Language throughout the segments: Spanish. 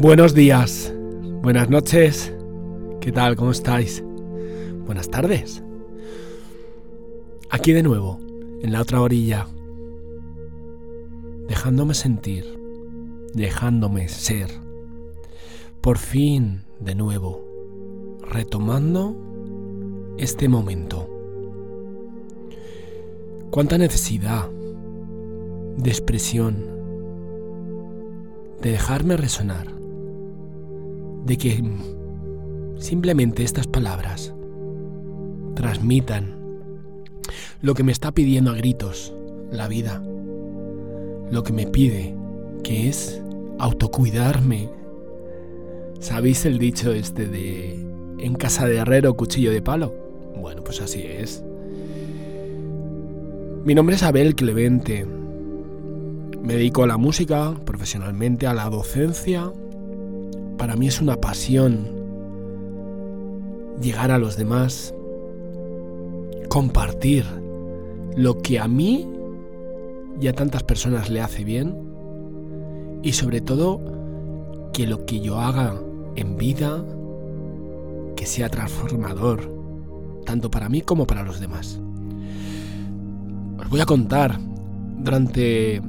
Buenos días, buenas noches, ¿qué tal? ¿Cómo estáis? Buenas tardes. Aquí de nuevo, en la otra orilla, dejándome sentir, dejándome ser. Por fin, de nuevo, retomando este momento. Cuánta necesidad de expresión, de dejarme resonar de que simplemente estas palabras transmitan lo que me está pidiendo a gritos la vida, lo que me pide, que es autocuidarme. ¿Sabéis el dicho este de en casa de herrero cuchillo de palo? Bueno, pues así es. Mi nombre es Abel Clemente. Me dedico a la música profesionalmente, a la docencia para mí es una pasión llegar a los demás, compartir lo que a mí y a tantas personas le hace bien y sobre todo que lo que yo haga en vida que sea transformador tanto para mí como para los demás. Os voy a contar durante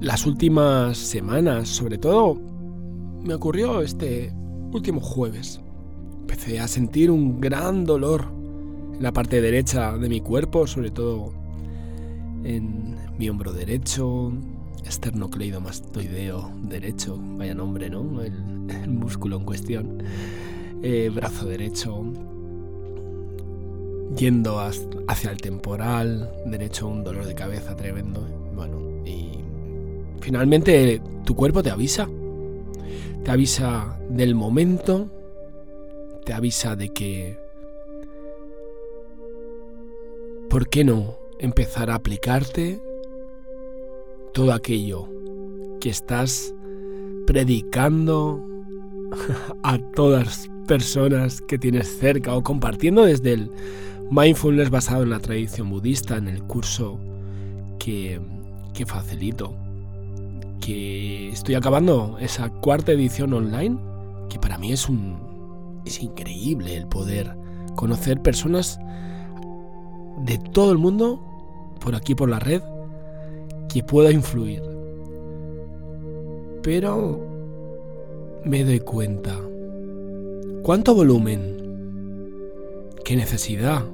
las últimas semanas, sobre todo me ocurrió este último jueves. Empecé a sentir un gran dolor en la parte derecha de mi cuerpo, sobre todo en mi hombro derecho, esternocleidomastoideo derecho, vaya nombre, ¿no? El, músculo en cuestión, eh, brazo derecho, yendo hacia el temporal derecho, un dolor de cabeza tremendo. Bueno, y finalmente tu cuerpo te avisa te avisa del momento, te avisa de que, ¿por qué no empezar a aplicarte todo aquello que estás predicando a todas personas que tienes cerca o compartiendo desde el mindfulness basado en la tradición budista en el curso que, que facilito? que estoy acabando esa cuarta edición online, que para mí es un es increíble el poder conocer personas de todo el mundo por aquí por la red que pueda influir. Pero me doy cuenta. ¿Cuánto volumen? ¿Qué necesidad?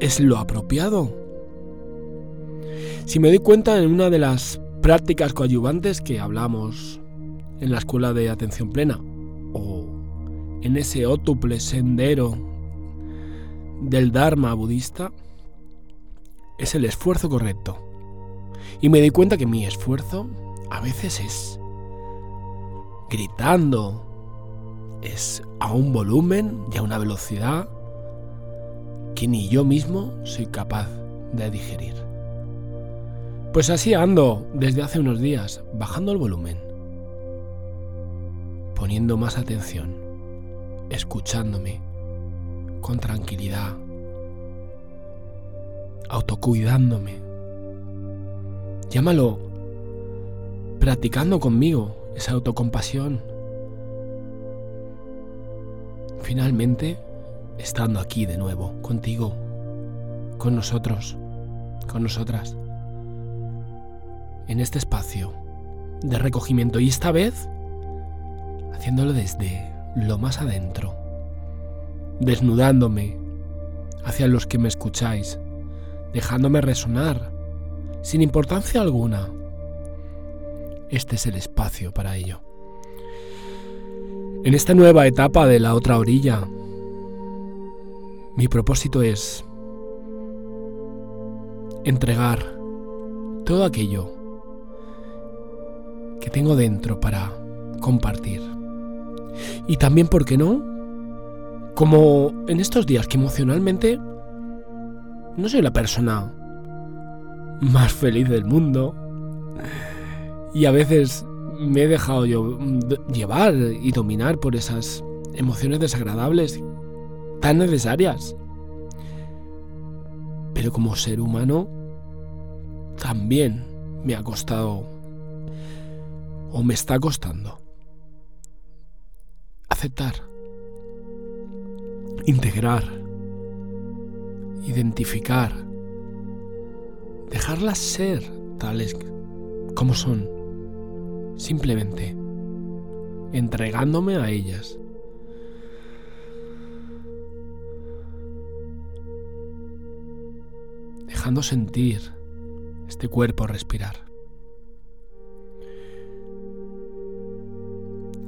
¿Es lo apropiado? Si me doy cuenta en una de las prácticas coadyuvantes que hablamos en la escuela de atención plena o en ese ótuple sendero del Dharma budista, es el esfuerzo correcto. Y me doy cuenta que mi esfuerzo a veces es gritando, es a un volumen y a una velocidad que ni yo mismo soy capaz de digerir. Pues así ando desde hace unos días, bajando el volumen, poniendo más atención, escuchándome con tranquilidad, autocuidándome. Llámalo practicando conmigo esa autocompasión. Finalmente, estando aquí de nuevo, contigo, con nosotros, con nosotras en este espacio de recogimiento y esta vez haciéndolo desde lo más adentro, desnudándome hacia los que me escucháis, dejándome resonar sin importancia alguna. Este es el espacio para ello. En esta nueva etapa de la otra orilla, mi propósito es entregar todo aquello que tengo dentro para compartir. Y también, ¿por qué no? Como en estos días que emocionalmente no soy la persona más feliz del mundo. Y a veces me he dejado yo llevar y dominar por esas emociones desagradables tan necesarias. Pero como ser humano también me ha costado o me está costando aceptar, integrar, identificar, dejarlas ser tales como son, simplemente entregándome a ellas. Dejando sentir este cuerpo respirar.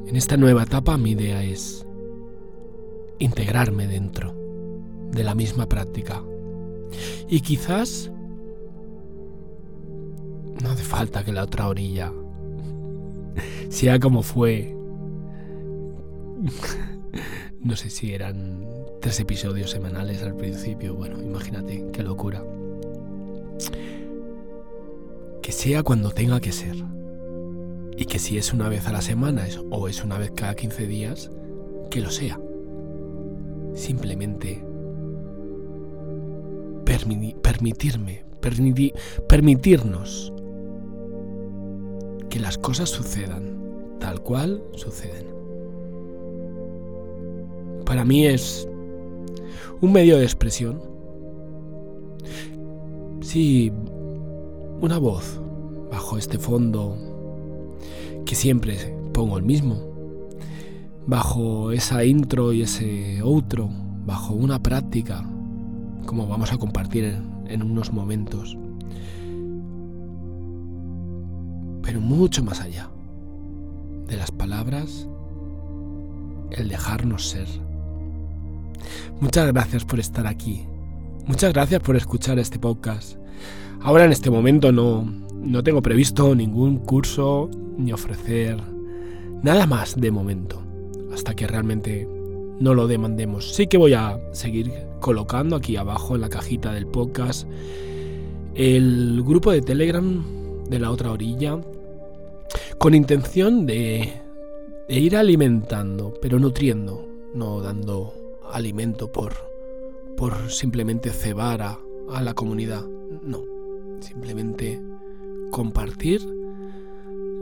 En esta nueva etapa mi idea es integrarme dentro de la misma práctica. Y quizás no hace falta que la otra orilla sea como fue. No sé si eran tres episodios semanales al principio. Bueno, imagínate, qué locura. Que sea cuando tenga que ser. Y que si es una vez a la semana o es una vez cada 15 días, que lo sea. Simplemente permitirme, permitirnos que las cosas sucedan tal cual suceden. Para mí es un medio de expresión. Sí, una voz bajo este fondo que siempre pongo el mismo, bajo esa intro y ese outro, bajo una práctica, como vamos a compartir en, unos momentos, mucho más allá de las palabras, el dejarnos ser. Muchas gracias por estar aquí. Muchas gracias por escuchar este podcast. Ahora en este momento no, no tengo previsto ningún curso ni ofrecer nada más de momento, hasta que realmente no lo demandemos. Sí que voy a seguir colocando aquí abajo en la cajita del podcast el grupo de Telegram de la otra orilla, con intención de, ir alimentando, pero nutriendo, no dando alimento por, por simplemente cebar a, a la comunidad, no, simplemente compartir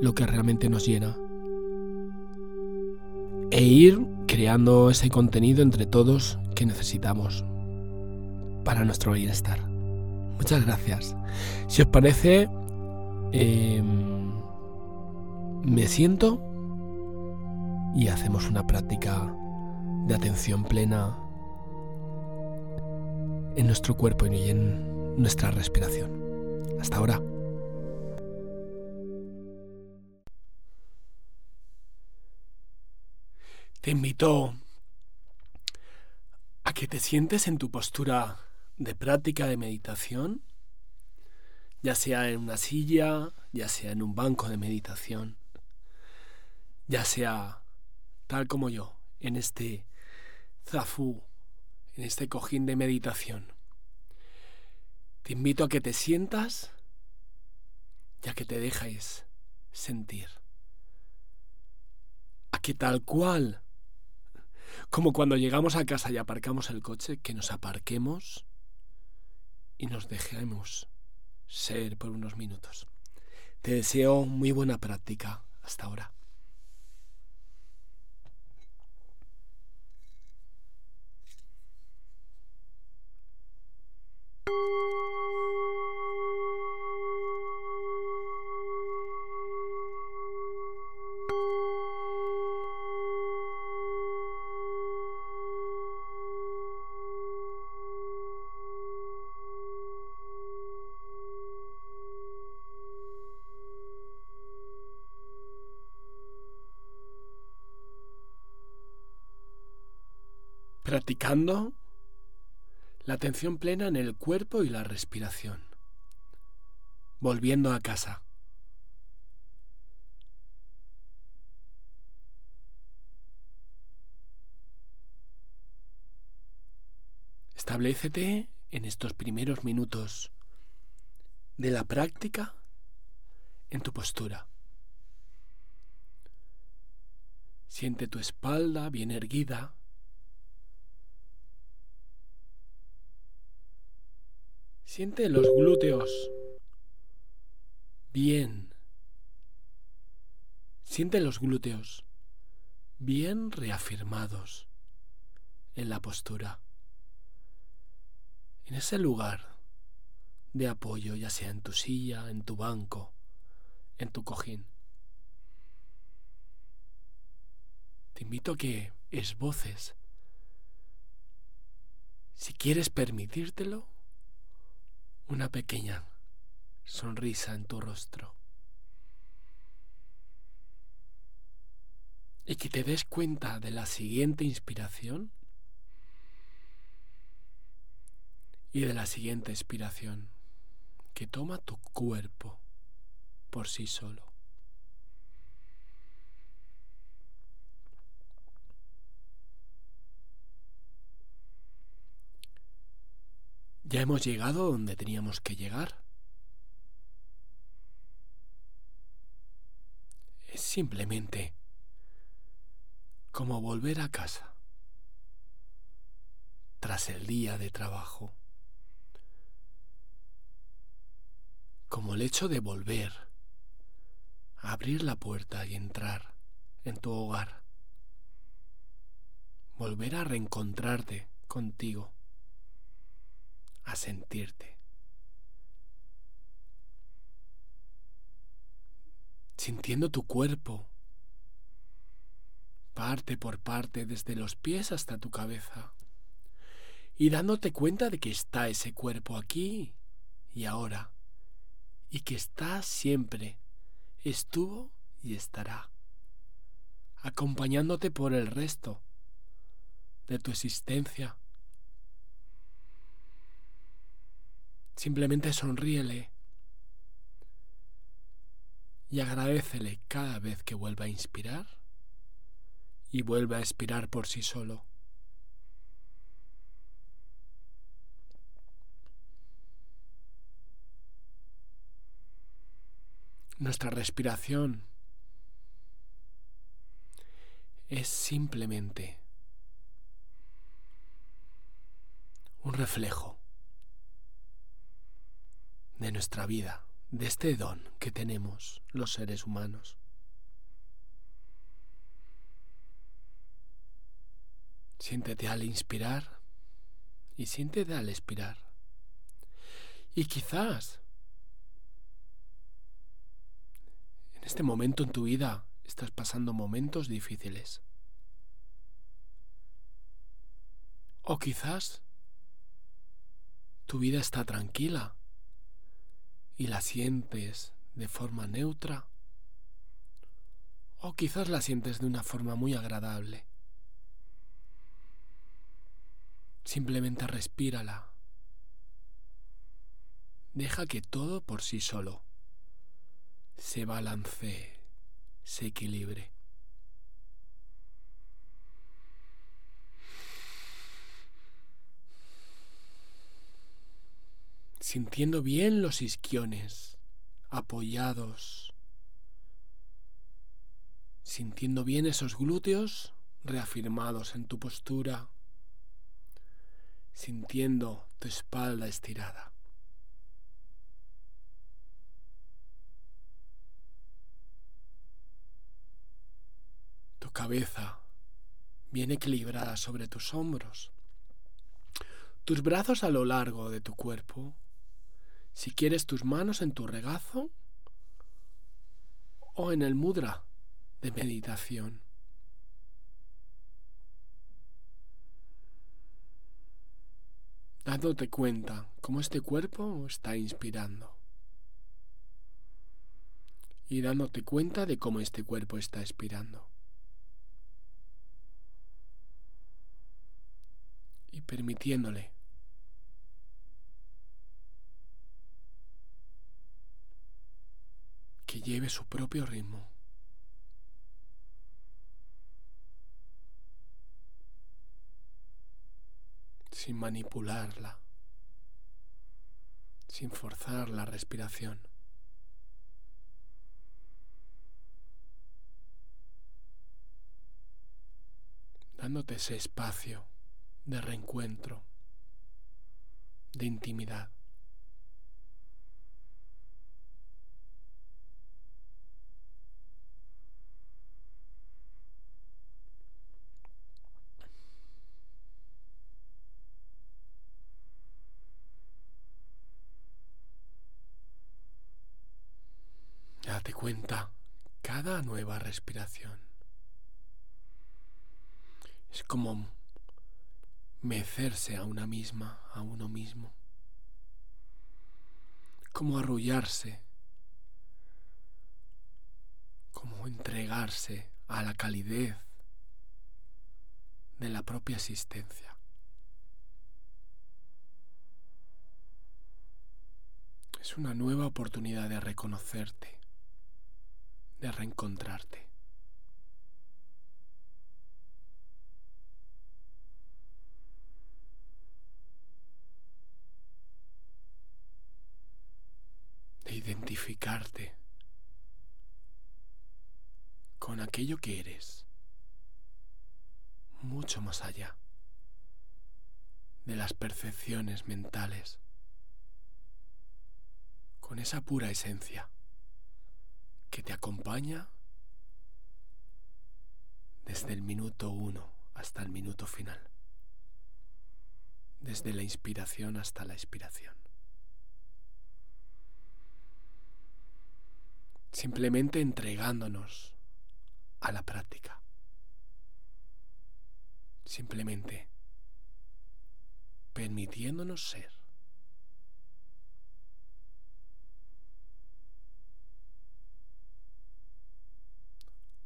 lo que realmente nos llena. E ir creando ese contenido entre todos que necesitamos para nuestro bienestar. Muchas gracias. Si os parece, em, me siento y hacemos una práctica de atención plena en nuestro cuerpo y en nuestra respiración. Hasta ahora. Te invito a que te sientes en tu postura de práctica de meditación, ya sea en una silla, ya sea en un banco de meditación, ya sea tal como yo, en este zafú, en este cojín de meditación. Te invito a que te sientas ya que te dejes sentir. A que tal cual como cuando llegamos a casa y aparcamos el coche, que nos aparquemos y nos dejemos ser por unos minutos. Te deseo muy buena práctica hasta ahora. practicando la atención plena en el cuerpo y la respiración, volviendo a casa. Establecete en estos primeros minutos de la práctica en tu postura. Siente tu espalda bien erguida. Siente los glúteos bien. Siente los glúteos bien reafirmados en la postura en ese lugar de apoyo, ya sea en tu silla, en tu banco, en tu cojín. Te invito a que esboces, si quieres permitírtelo, una pequeña sonrisa en tu rostro. Y que te des cuenta de la siguiente inspiración y de la siguiente expiración que toma tu cuerpo por sí solo. Ya hemos llegado donde teníamos que llegar. Es simplemente como volver a casa tras el día de trabajo. como el hecho de volver, abrir la puerta y entrar en tu hogar, volver a reencontrarte contigo, a sentirte, sintiendo tu cuerpo, parte por parte, desde los pies hasta tu cabeza, y dándote cuenta de que está ese cuerpo aquí y ahora. Y que está siempre, estuvo y estará, acompañándote por el resto de tu existencia. Simplemente sonríele y agradecele cada vez que vuelva a inspirar y vuelva a expirar por sí solo. Nuestra respiración es simplemente un reflejo de nuestra vida, de este don que tenemos los seres humanos. Siéntete al inspirar y siéntete al expirar. Y quizás En este momento en tu vida estás pasando momentos difíciles. O quizás tu vida está tranquila y la sientes de forma neutra. O quizás la sientes de una forma muy agradable. Simplemente respírala. Deja que todo por sí solo se balancee, se equilibre. Sintiendo bien los isquiones apoyados, sintiendo bien esos glúteos reafirmados en tu postura, sintiendo tu espalda estirada. cabeza bien equilibrada sobre tus hombros, tus brazos a lo largo de tu cuerpo, si quieres tus manos en tu regazo o en el mudra de meditación. Dándote cuenta cómo este cuerpo está inspirando y dándote cuenta de cómo este cuerpo está expirando. permitiéndole que lleve su propio ritmo. sin manipularla, sin forzar la respiración. dándote ese espacio de reencuentro, de intimidad. Date cuenta cada nueva Es como mecerse a una misma, a uno mismo. Como arrullarse. Como entregarse a la calidez de la propia existencia. Es una nueva oportunidad de reconocerte, de reencontrarte. identificarte con aquello que eres, mucho más allá de las percepciones mentales, con esa pura esencia que te acompaña desde el minuto uno hasta el minuto final, desde la inspiración hasta la expiración. simplemente entregándonos a la práctica. Simplemente permitiéndonos ser.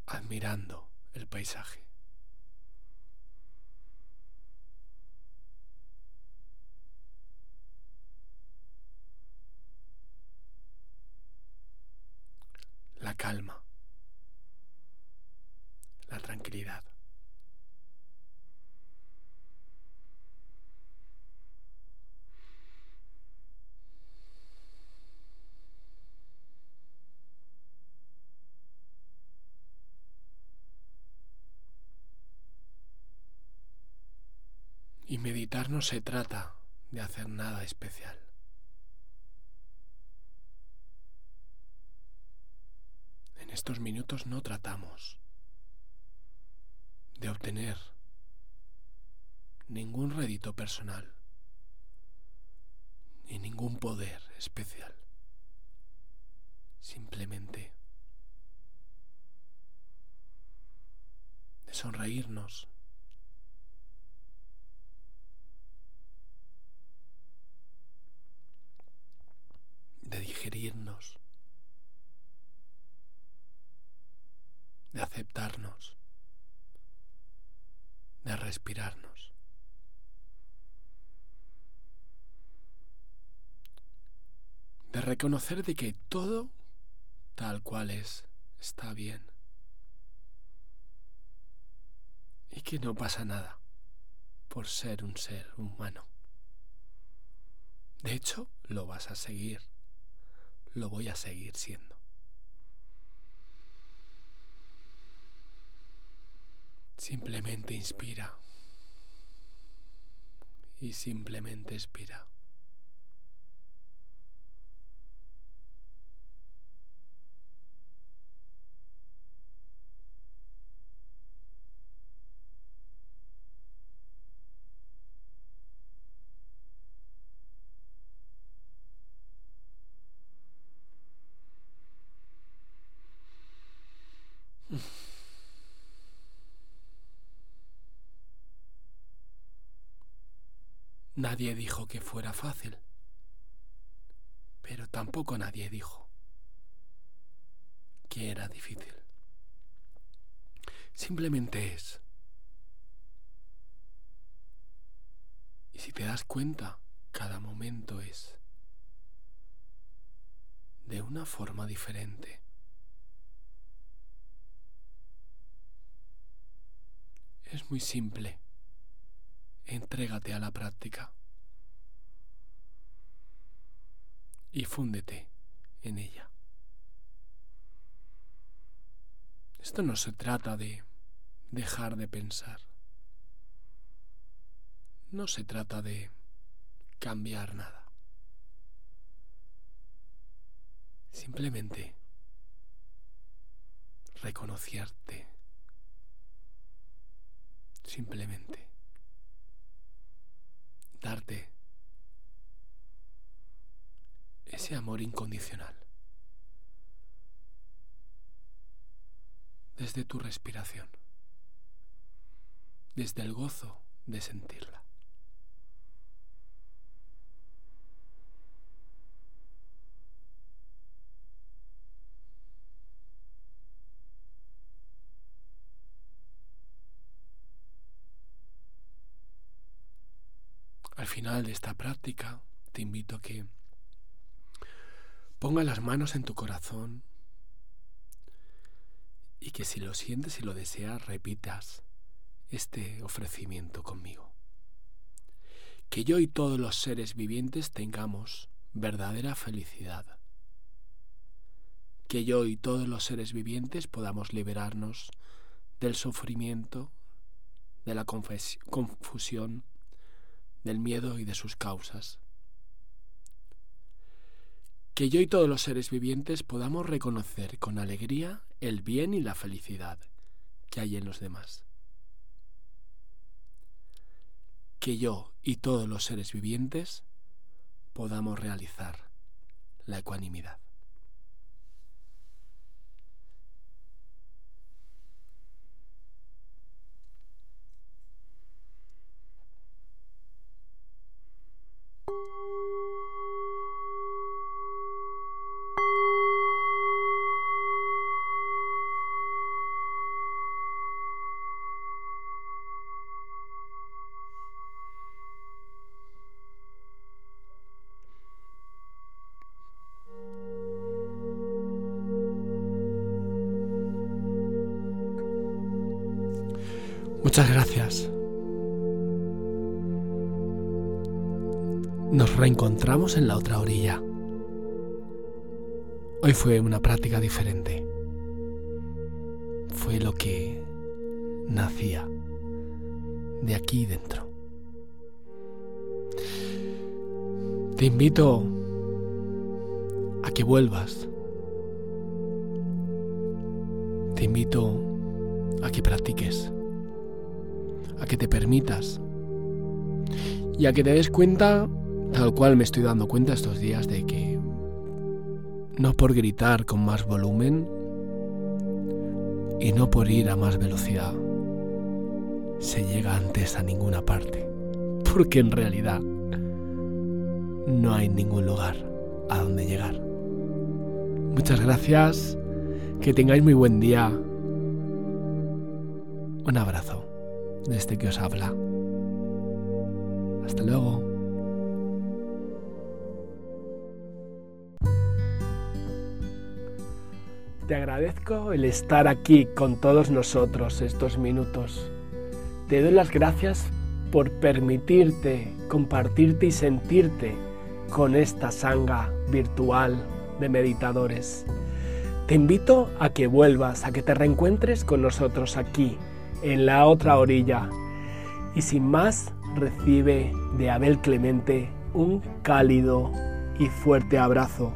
Admirando el paisaje. la calma, la tranquilidad. Y no se trata de hacer nada especial. estos minutos no tratamos de obtener ningún rédito personal ni ningún poder especial. Simplemente de sonreírnos. De aceptarnos, de respirarnos. De reconocer de que todo tal cual es está bien. Y que no pasa nada por ser un ser humano. De hecho, lo vas a seguir. Lo voy a seguir siendo. Simplemente inspira y simplemente expira. Nadie dijo que fuera fácil, pero tampoco nadie dijo que era difícil. Simplemente es. Y si te das cuenta, cada momento es de una forma diferente. Es muy simple. Entrégate a la práctica y fúndete en ella. Esto no se trata de dejar de pensar. No se trata de cambiar nada. Simplemente reconocerte. Simplemente darte ese amor incondicional. Desde tu respiración. Desde el gozo de sentirla. Al de esta práctica te invito a que ponga las manos en tu corazón y que si lo sientes y lo deseas repitas este ofrecimiento conmigo. Que yo y todos los seres vivientes tengamos verdadera felicidad. Que yo y todos los seres vivientes podamos liberarnos del sufrimiento, de la confusión, del miedo y de sus causas. Que yo y todos los seres vivientes podamos reconocer con alegría el bien y la felicidad que hay en los demás. Que yo y todos los seres vivientes podamos realizar la ecuanimidad. Muchas gracias. Nos reencontramos en la otra orilla. Hoy fue una práctica diferente. Fue lo que nacía de aquí dentro. Te invito a que vuelvas. Te invito a que practiques a que te permitas y a que te des cuenta, tal cual me estoy dando cuenta estos días, de que no por gritar con más volumen y no por ir a más velocidad se llega antes a ninguna parte, porque en realidad no hay ningún lugar a donde llegar. Muchas gracias, que tengáis muy buen día. Un abrazo desde que os habla. Hasta luego. Te agradezco el estar aquí con todos nosotros estos minutos. Te doy las gracias por permitirte compartirte y sentirte con esta sanga virtual de meditadores. Te invito a que vuelvas, a que te reencuentres con nosotros aquí en la otra orilla. Y sin más, recibe de Abel Clemente un cálido y fuerte abrazo.